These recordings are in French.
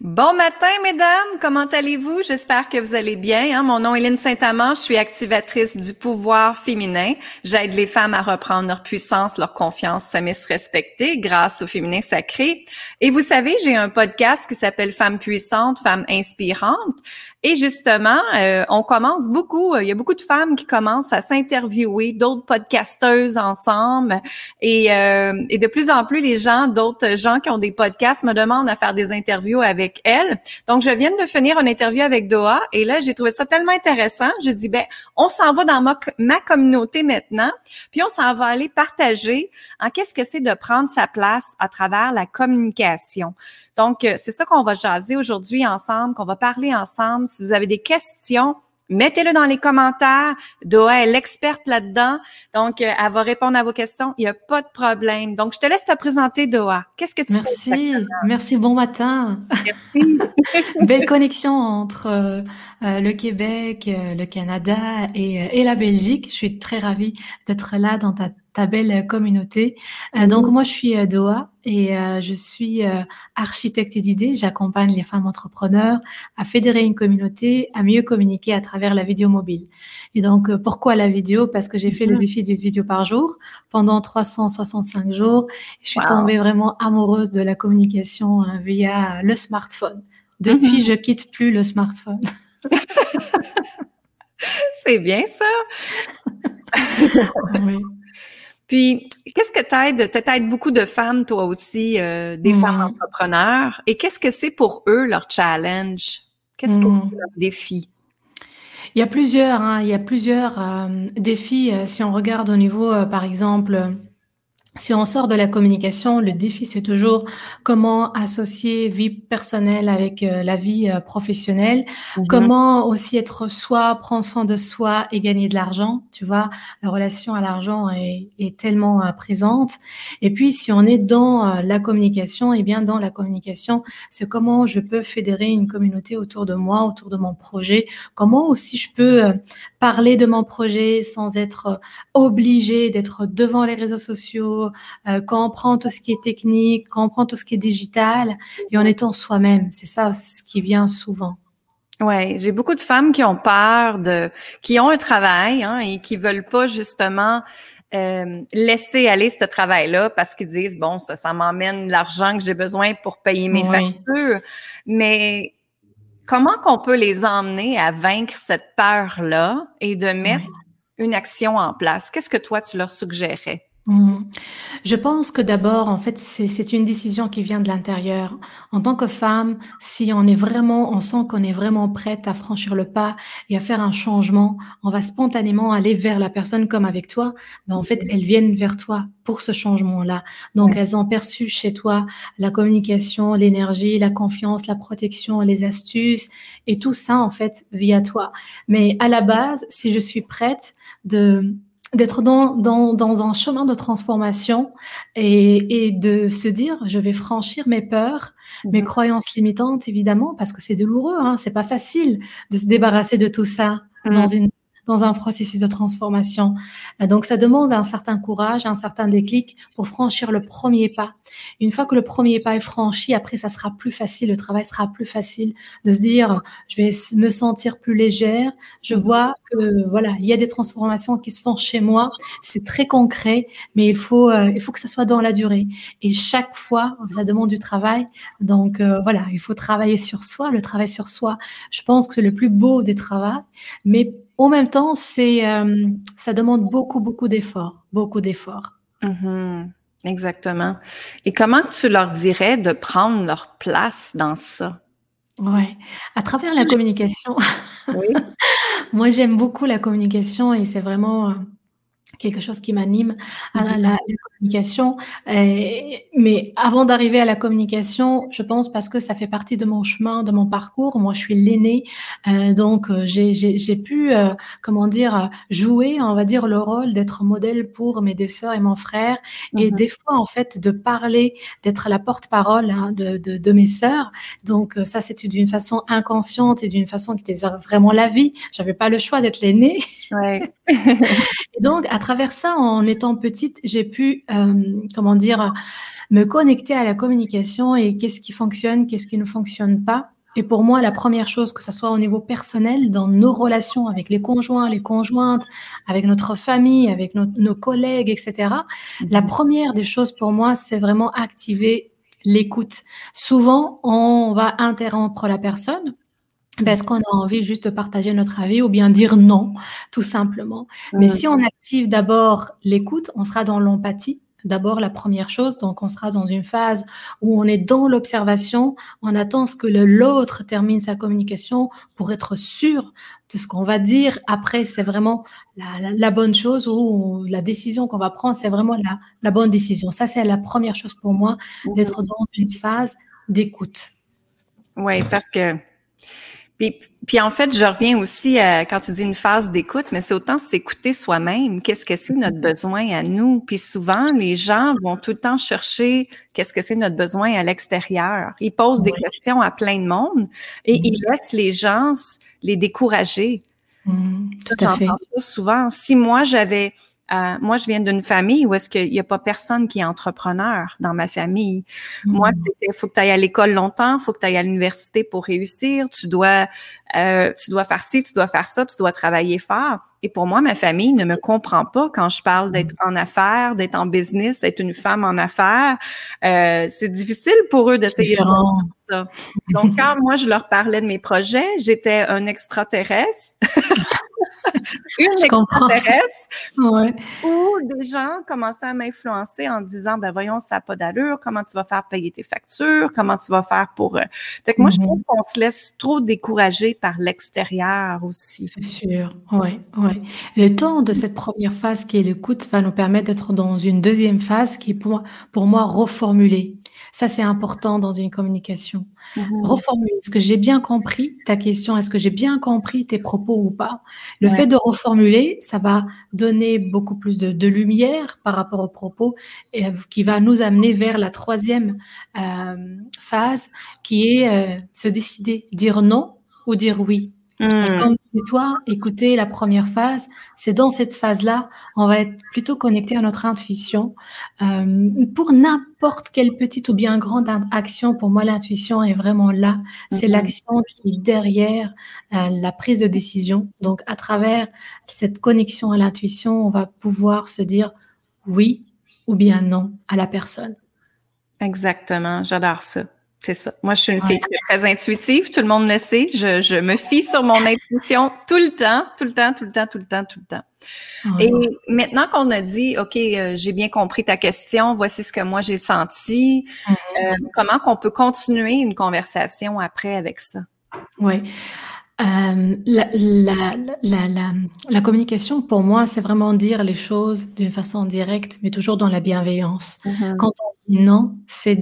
Bon matin, mesdames. Comment allez-vous? J'espère que vous allez bien. Hein? Mon nom est Lynne Saint-Amand. Je suis activatrice du pouvoir féminin. J'aide les femmes à reprendre leur puissance, leur confiance, s'aimer, se respecter grâce au féminin sacré. Et vous savez, j'ai un podcast qui s'appelle Femmes puissantes, Femmes inspirantes. Et justement, euh, on commence beaucoup, il y a beaucoup de femmes qui commencent à s'interviewer, d'autres podcasteuses ensemble. Et, euh, et de plus en plus, les gens, d'autres gens qui ont des podcasts me demandent à faire des interviews avec elles. Donc, je viens de finir une interview avec Doha et là, j'ai trouvé ça tellement intéressant. J'ai dit, ben, on s'en va dans ma, ma communauté maintenant, puis on s'en va aller partager en qu'est-ce que c'est de prendre sa place à travers la communication. Donc, euh, c'est ça qu'on va jaser aujourd'hui ensemble, qu'on va parler ensemble. Si vous avez des questions, mettez-le dans les commentaires. Doha est l'experte là-dedans. Donc, euh, elle va répondre à vos questions. Il n'y a pas de problème. Donc, je te laisse te présenter, Doha. Qu'est-ce que tu Merci. Fais Merci. Bon matin. Merci. Belle connexion entre euh, le Québec, le Canada et, et, la Belgique. Je suis très ravie d'être là dans ta ta belle communauté. Euh, donc moi, je suis euh, Doha et euh, je suis architecte d'idées. J'accompagne les femmes entrepreneurs à fédérer une communauté, à mieux communiquer à travers la vidéo mobile. Et donc, pourquoi la vidéo? Parce que j'ai fait le mhm. défi d'une vidéo par jour pendant 365 jours. Je suis tombée vraiment amoureuse de la communication via le smartphone. Depuis, mhm. je quitte plus le smartphone. C'est bien ça. oui. Puis, qu'est-ce que t'aides? T'aides beaucoup de femmes, toi aussi, euh, des femmes mm. entrepreneurs. Et qu'est-ce que c'est pour eux leur challenge? Qu'est-ce que mm. c'est leur défi? Il y a plusieurs, hein, il y a plusieurs euh, défis. Euh, si on regarde au niveau, par exemple, si on sort de la communication, le défi, c'est toujours comment associer vie personnelle avec euh, la vie euh, professionnelle, mhm. comment aussi être soi, prendre soin de soi et gagner de l'argent. Tu vois, la relation à l'argent est, est, tellement euh, présente. Et puis, si on est dans la communication, et eh bien dans la communication, c'est comment je peux fédérer une communauté autour de moi, autour de mon projet, comment aussi je peux parler de mon projet sans être obligé d'être devant les réseaux sociaux euh, quand on prend tout ce qui est technique, quand on prend tout ce qui est digital, et en étant soi-même. C'est ça ce qui vient souvent. Ouais, j'ai beaucoup de femmes qui ont peur de, qui ont un travail hein, et qui veulent pas justement euh, laisser aller ce travail-là parce qu'ils disent bon ça, ça m'emmène l'argent que j'ai besoin pour payer mes factures. Mais comment qu'on peut les emmener à vaincre cette peur-là et de mettre une action en place? Qu'est-ce que toi tu leur suggérais Mmh. Je pense que d'abord, en fait, c'est une décision qui vient de l'intérieur. En tant que femme, si on est vraiment, on sent qu'on est vraiment prête à franchir le pas et à faire un changement, on va spontanément aller vers la personne comme avec toi. Mais en fait, elles viennent vers toi pour ce changement-là. Donc, elles ont perçu chez toi la communication, l'énergie, la confiance, la protection, les astuces et tout ça, en fait, via toi. Mais à la base, si je suis prête de d'être dans, dans, dans, un chemin de transformation et, et, de se dire je vais franchir mes peurs, mes mhm. croyances limitantes évidemment parce que c'est douloureux, hein, c'est pas facile de se débarrasser de tout ça dans mhm. une dans un processus de transformation. Euh, donc, ça demande un certain courage, un certain déclic pour franchir le premier pas. Une fois que le premier pas est franchi, après, ça sera plus facile, le travail sera plus facile de se dire, je vais me sentir plus légère. Je vois que, voilà, il y a des transformations qui se font chez moi. C'est très concret, mais il faut, euh, il faut que ça soit dans la durée. Et chaque fois, ça demande du travail. Donc, euh, voilà, il faut travailler sur soi. Le travail sur soi, je pense que c'est le plus beau des travaux, mais en même temps, c'est, euh, ça demande beaucoup, beaucoup d'efforts, beaucoup d'efforts. Mm-hmm. exactement. Et comment tu leur dirais de prendre leur place dans ça? Ouais, à travers la communication. Oui. Moi, j'aime beaucoup la communication et c'est vraiment euh, quelque chose qui m'anime à la, la, communication. mais avant d'arriver à la communication, je pense parce que ça fait partie de mon chemin, de mon parcours. Moi, je suis l'aînée, euh, donc euh, j'ai pu, euh, comment dire, jouer, on va dire, le rôle d'être modèle pour mes deux sœurs et mon frère. Et mhm. des fois, en fait, de parler, d'être la porte-parole hein, de, de, de, mes sœurs. Donc ça, c'était d'une façon inconsciente et d'une façon qui était vraiment la vie. J'avais pas le choix d'être l'aînée. Ouais. donc, à travers ça, en étant petite, j'ai pu, euh, comment dire, me connecter à la communication et qu'est-ce qui fonctionne, qu'est-ce qui ne fonctionne pas. Et pour moi, la première chose, que ce soit au niveau personnel, dans nos relations avec les conjoints, les conjointes, avec notre famille, avec nos collègues, etc., la mhm. première des choses pour moi, c'est vraiment activer l'écoute. Souvent, on va interrompre la personne parce qu'on a envie juste de partager notre avis ou bien dire non, tout simplement? Mais si on active d'abord l'écoute, on sera dans l'empathie d'abord la première chose. Donc, on sera dans une phase où on est dans l'observation, on attend ce que l'autre termine sa communication pour être sûr de ce qu'on va dire. Après, c'est vraiment la, bonne chose ou la décision qu'on va prendre, c'est vraiment la, la bonne décision. Ça, c'est la première chose pour moi, d'être dans une phase d'écoute. Oui, parce que puis, en fait, je reviens aussi à, quand tu dis une phase d'écoute, mais c'est autant s'écouter soi-même. Qu'est-ce que c'est notre besoin à nous? Puis souvent, les gens vont tout le temps chercher qu'est-ce que c'est notre besoin à l'extérieur. Ils posent des questions à plein de monde et ils laissent les gens les décourager. Mmh, tout à fait. ça souvent. Si moi, j'avais euh, moi, je viens d'une famille où est-ce qu'il n'y a pas personne qui est entrepreneur dans ma famille. Moi, hmm. c'était faut que tu ailles à l'école longtemps, faut que tu ailles à l'université pour réussir, tu dois euh, tu dois faire ci, tu dois faire ça, tu dois travailler fort. Et pour moi, ma famille ne me comprend pas quand je parle d'être en affaires, d'être en business, d'être une femme en affaires. Euh, c'est difficile pour eux d'essayer de ça. Donc, quand moi, je leur parlais de mes projets, j'étais un extraterrestre. une extraterrestre ouais. ou des gens commençaient à m'influencer en disant ben voyons ça n'a pas d'allure comment tu vas faire payer tes factures comment tu vas faire pour euh... fait que moi je mm-hmm. trouve qu'on se laisse trop décourager par l'extérieur aussi. C'est sûr. Ouais ouais. Le temps de cette première phase qui est l'écoute va nous permettre d'être dans une deuxième phase qui est pour moi, pour moi reformuler ça, c'est important dans une communication. Mmh reformuler. Est-ce que j'ai bien compris ta question? Est-ce que j'ai bien compris tes propos ou pas? Le fait de reformuler, ça va donner beaucoup plus de, lumière par rapport aux propos et, qui va nous amener vers la troisième euh, phase qui est euh, se décider, dire non ou dire oui. Parce que toi, écoutez la première phase, c'est dans cette phase-là, on va être plutôt connecté à notre intuition. Euh, pour n'importe quelle petite ou bien grande action, pour moi, l'intuition est vraiment là. C'est mmh. l'action qui est derrière euh, la prise de décision. Donc, à travers cette connexion à l'intuition, on va pouvoir se dire oui ou bien non à la personne. Exactement, j'adore ça. C'est ça. Moi, je suis une fille très, intuitive. Tout le monde le sait. Je, me fie sur mon intuition tout le temps, tout le temps, tout le temps, tout le temps, tout le temps. Et maintenant qu'on a dit, OK, euh, j'ai bien compris ta question, voici ce que moi j'ai senti, mm-hmm. euh, comment qu'on peut continuer une conversation après avec ça? Oui. Euh, la, la, la, la, communication, pour moi, c'est vraiment dire les choses d'une façon directe, mais toujours dans la bienveillance. Mm-hmm. Quand on dit non, c'est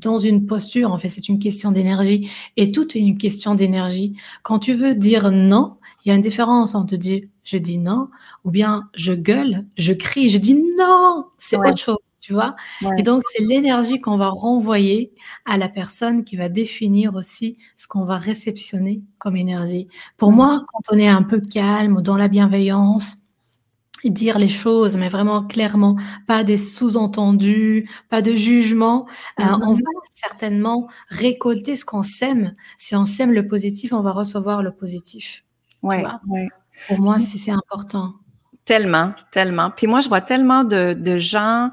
dans une posture, en fait, c'est une question d'énergie. Et tout est une question d'énergie. Quand tu veux dire non, il y a une différence entre dire je dis non ou bien je gueule, je crie, je dis non, c'est autre chose tu vois. Et donc, c'est l'énergie qu'on va renvoyer à la personne qui va définir aussi ce qu'on va réceptionner comme énergie. Pour moi, quand on est un peu calme ou dans la bienveillance, dire les choses, mais vraiment clairement, pas des sous-entendus, pas de jugement. Euh, mm-hmm. on va certainement récolter ce qu'on sème. Si on sème le positif, on va recevoir le positif. Ouais, Pour moi, c'est important. Tellement, tellement. Puis moi, je vois tellement de, de gens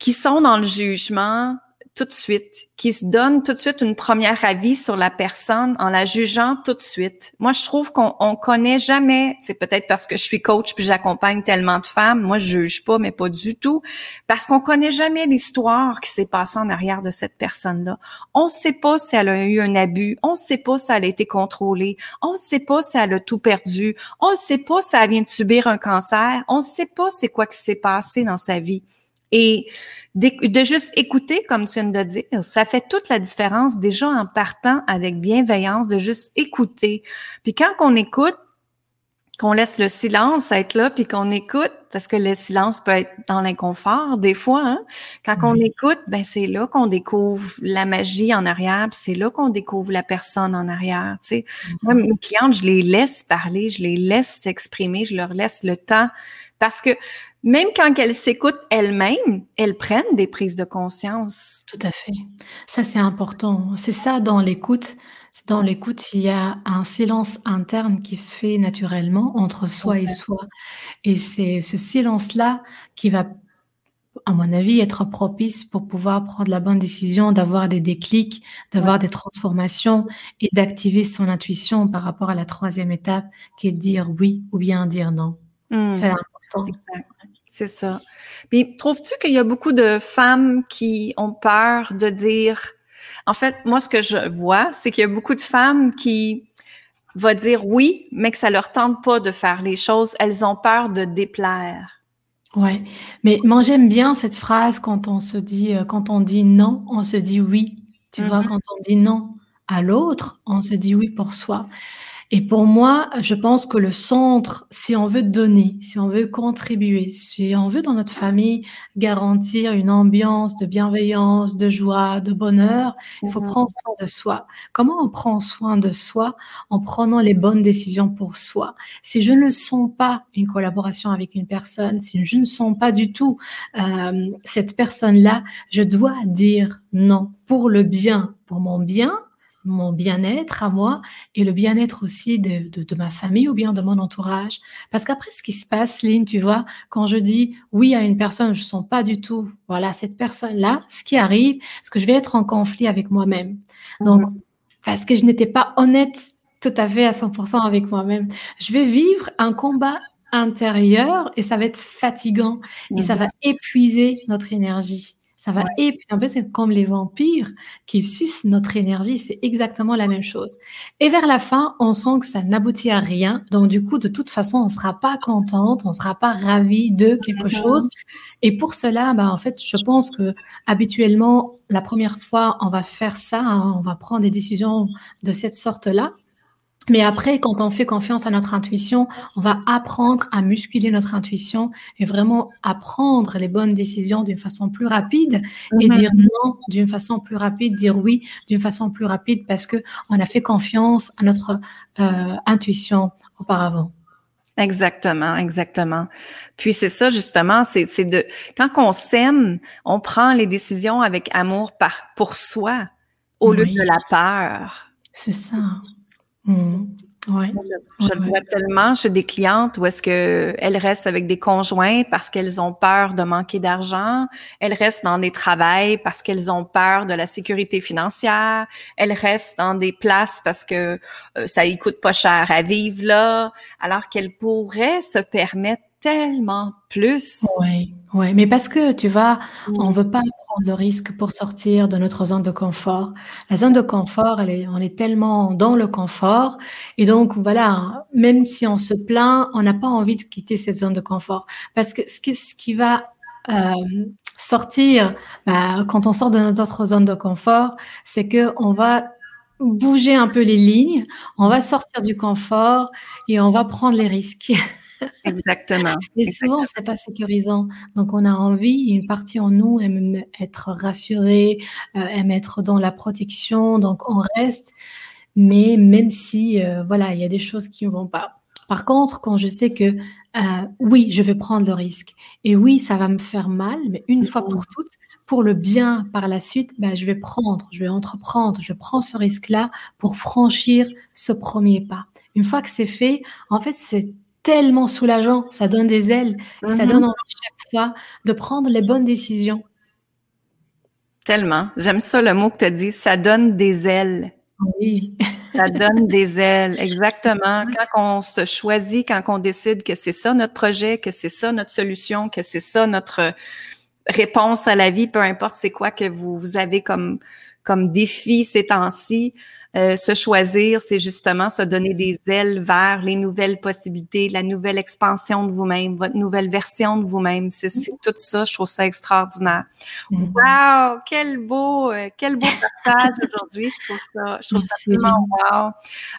qui sont dans le jugement tout de suite, qui se donnent tout de suite une première avis sur la personne en la jugeant tout de suite. Moi, je trouve qu'on on connaît jamais, c'est peut-être parce que je suis coach puis j'accompagne tellement de femmes, moi je juge pas, mais pas du tout, parce qu'on connaît jamais l'histoire qui s'est passée en arrière de cette personne-là. On sait pas si elle a eu un abus, on sait pas si elle a été contrôlée, on sait pas si elle a tout perdu, on sait pas si elle vient de subir un cancer, on sait pas c'est quoi qui s'est passé dans sa vie. Et de, juste écouter, comme tu viens de dire, ça fait toute la différence déjà en partant avec bienveillance, de juste écouter. Puis quand on écoute, qu'on laisse le silence être là, puis qu'on écoute, parce que le silence peut être dans l'inconfort des fois. Hein. Quand on écoute, ben c'est là qu'on découvre la magie en arrière, c'est là qu'on découvre la personne en arrière. Tu sais, moi, mes clientes, je les laisse parler, je les laisse s'exprimer, je leur laisse le temps, parce que même quand elles s'écoutent elles-mêmes, elles prennent des prises de conscience. Tout à fait. Ça, c'est important. C'est ça dans l'écoute. Dans l'écoute, il y a un silence interne qui se fait naturellement entre soi et soi. Et c'est ce silence-là qui va, à mon avis, être propice pour pouvoir prendre la bonne décision, d'avoir des déclics, d'avoir des transformations et d'activer son intuition par rapport à la troisième étape qui est de dire oui ou bien dire non. Mmh. C'est important. Exact. C'est ça. Puis, trouves-tu qu'il y a beaucoup de femmes qui ont peur de dire... En fait, moi, ce que je vois, c'est qu'il y a beaucoup de femmes qui vont dire oui, mais que ça leur tente pas de faire les choses. Elles ont peur de déplaire. Ouais, mais moi j'aime bien cette phrase quand on se dit, euh, quand on dit non, on se dit oui. Tu vois, mm-hmm. quand on dit non à l'autre, on se dit oui pour soi. Et pour moi, je pense que le centre, si on veut donner, si on veut contribuer, si on veut dans notre famille garantir une ambiance de bienveillance, de joie, de bonheur, il faut mhm. prendre soin de soi. Comment on prend soin de soi En prenant les bonnes décisions pour soi? Si je ne sens pas une collaboration avec une personne, si je ne sens pas du tout euh, cette personne-là, je dois dire non pour le bien, pour mon bien, mon bien-être à moi et le bien-être aussi de, de, ma famille ou bien de mon entourage. Parce qu'après, ce qui se passe, Lynn, tu vois, quand je dis oui à une personne, je ne sens pas du tout, voilà, cette personne-là, ce qui arrive, c'est que je vais être en conflit avec moi-même. Donc, mhm. parce que je n'étais pas honnête tout à fait à 100% avec moi-même. Je vais vivre un combat intérieur et ça va être fatigant et ça mhm. va épuiser notre énergie. Ça va ouais. un peu, c'est comme les vampires qui sucent notre énergie, c'est exactement la même chose. Et vers la fin, on sent que ça n'aboutit à rien. Donc, du coup, de toute façon, on ne sera pas contente, on ne sera pas ravi de quelque chose. Et pour cela, bah, en fait, je pense que habituellement, la première fois, on va faire ça, hein, on va prendre des décisions de cette sorte-là. Mais après, quand on fait confiance à notre intuition, on va apprendre à musculer notre intuition et vraiment apprendre les bonnes décisions d'une façon plus rapide et mhm. dire non d'une façon plus rapide, dire oui d'une façon plus rapide parce que on a fait confiance à notre euh, intuition auparavant. Exactement, exactement. Puis c'est ça justement, c'est de quand on s'aime, on prend les décisions avec amour par pour soi au lieu de la peur. C'est ça. Mmh. Ouais. Je, le vois tellement chez des clientes où est-ce que elles restent avec des conjoints parce qu'elles ont peur de manquer d'argent. Elles restent dans des travails parce qu'elles ont peur de la sécurité financière. Elles restent dans des places parce que euh, ça y coûte pas cher à vivre là, alors qu'elles pourraient se permettre tellement plus. Oui, ouais. mais parce que tu vois, on veut pas prendre le risque pour sortir de notre zone de confort. La zone de confort, elle est, on est tellement dans le confort. Et donc, voilà, même si on se plaint, on n'a pas envie de quitter cette zone de confort. Parce que ce qui, ce qui va euh, sortir, bah, quand on sort de notre zone de confort, c'est que on va bouger un peu les lignes, on va sortir du confort et on va prendre les risques. Exactement. Et souvent, c'est pas sécurisant. Donc, on a envie, une partie en nous aime être rassurée, euh, aime être dans la protection. Donc, on reste. Mais même si, euh, voilà, il y a des choses qui ne vont pas. Par contre, quand je sais que euh, oui, je vais prendre le risque et oui, ça va me faire mal, mais une fois pour toutes, pour le bien par la suite, ben, je vais prendre, je vais entreprendre, je prends ce risque-là pour franchir ce premier pas. Une fois que c'est fait, en fait, c'est tellement soulageant, ça donne des ailes, ça donne mhm. envie chaque fois de prendre les bonnes décisions. Tellement. J'aime ça le mot que tu as dit, ça donne des ailes. Oui. ça donne des ailes, exactement. Quand on se choisit, quand on décide que c'est ça notre projet, que c'est ça notre solution, que c'est ça notre réponse à la vie, peu importe c'est quoi que vous, vous avez comme comme défi ces temps-ci, euh, se choisir, c'est justement se donner des ailes vers les nouvelles possibilités, la nouvelle expansion de vous-même, votre nouvelle version de vous-même. C'est tout ça, je trouve ça extraordinaire. Mm-hmm. Wow, quel beau, euh, quel beau partage aujourd'hui. Je trouve ça, je trouve ça absolument wow.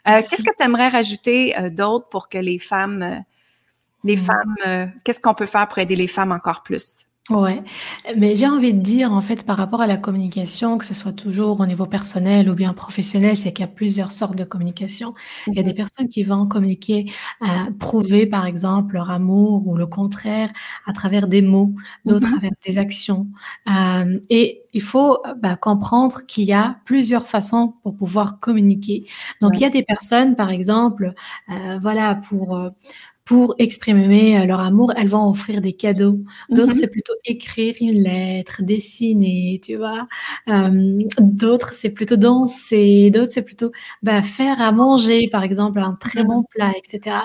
Euh, Qu'est-ce que tu aimerais rajouter d'autre pour que les femmes les mmh. femmes, euh, qu'est-ce qu'on peut faire pour aider les femmes encore plus? Ouais, mais j'ai envie de dire, en fait, par rapport à la communication, que ce soit toujours au niveau personnel ou bien professionnel, c'est qu'il y a plusieurs sortes de communication. Il y a des mmh personnes qui vont communiquer, euh, prouver, par exemple, leur amour ou le contraire à travers des mots, d'autres mmh avec des actions. Euh, et il faut bah, comprendre qu'il y a plusieurs façons pour pouvoir communiquer. Donc, il y a des personnes, par exemple, euh, voilà, pour pour exprimer euh, leur amour, elles vont offrir des cadeaux. D'autres, mhm. c'est plutôt écrire une lettre, dessiner, tu vois. Euh, d'autres, c'est plutôt danser. D'autres, c'est plutôt bah, faire à manger, par exemple, un très bon plat, etc.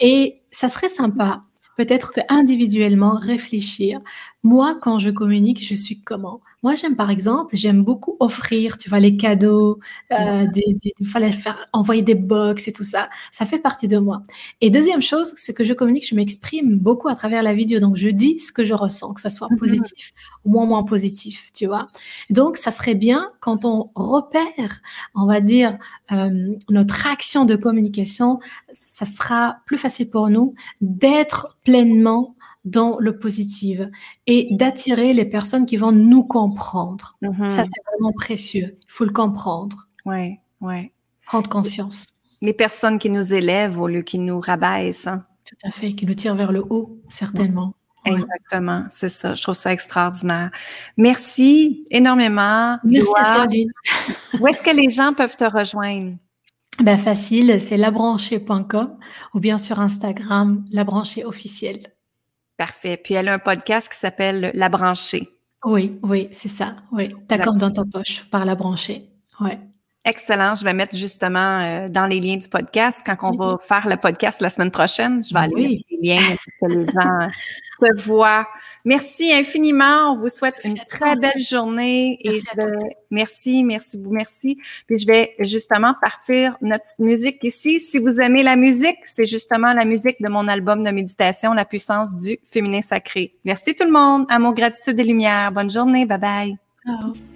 Et ça serait sympa, peut-être que individuellement réfléchir. Moi, quand je communique, je suis comment? Moi, j'aime par exemple, j'aime beaucoup offrir, tu vois, les cadeaux, euh, des, des, fallait faire envoyer des box et tout ça. Ça fait partie de moi. Et deuxième chose, ce que je communique, je m'exprime beaucoup à travers la vidéo. Donc, je dis ce que je ressens, que ça soit mhm. positif ou moins moins positif, tu vois. Donc, ça serait bien quand on repère, on va dire, euh, notre action de communication, ça sera plus facile pour nous d'être pleinement dans le positif et d'attirer les personnes qui vont nous comprendre. Mm-hmm. Ça, c'est vraiment précieux. Il faut le comprendre. Oui, oui. Prendre conscience. Les personnes qui nous élèvent au lieu qui nous rabaissent. Hein. Tout à fait, qui nous tirent vers le haut, certainement. Exactement, c'est ça. Je trouve ça extraordinaire. Merci énormément. Merci à Où est-ce que les gens peuvent te rejoindre? Ben facile, c'est labranchée.com ou bien sur Instagram, labranchée officielle. Parfait. Puis elle a un podcast qui s'appelle La branchée. Oui, oui, c'est ça. Oui, t'as comme dans ta poche par La branchée. Ouais. Excellent. Je vais mettre justement euh, dans les liens du podcast quand on va faire le podcast la semaine prochaine. Je vais aller mettre les liens pour que les gens te voient. Merci infiniment. On vous souhaite une très belle journée. Merci et merci, merci, merci. Puis je vais justement partir notre petite musique ici. Si vous aimez la musique, c'est justement la musique de mon album de méditation, La puissance du féminin sacré. Merci tout le monde. Amour, gratitude et lumière. Bonne journée. Bye bye.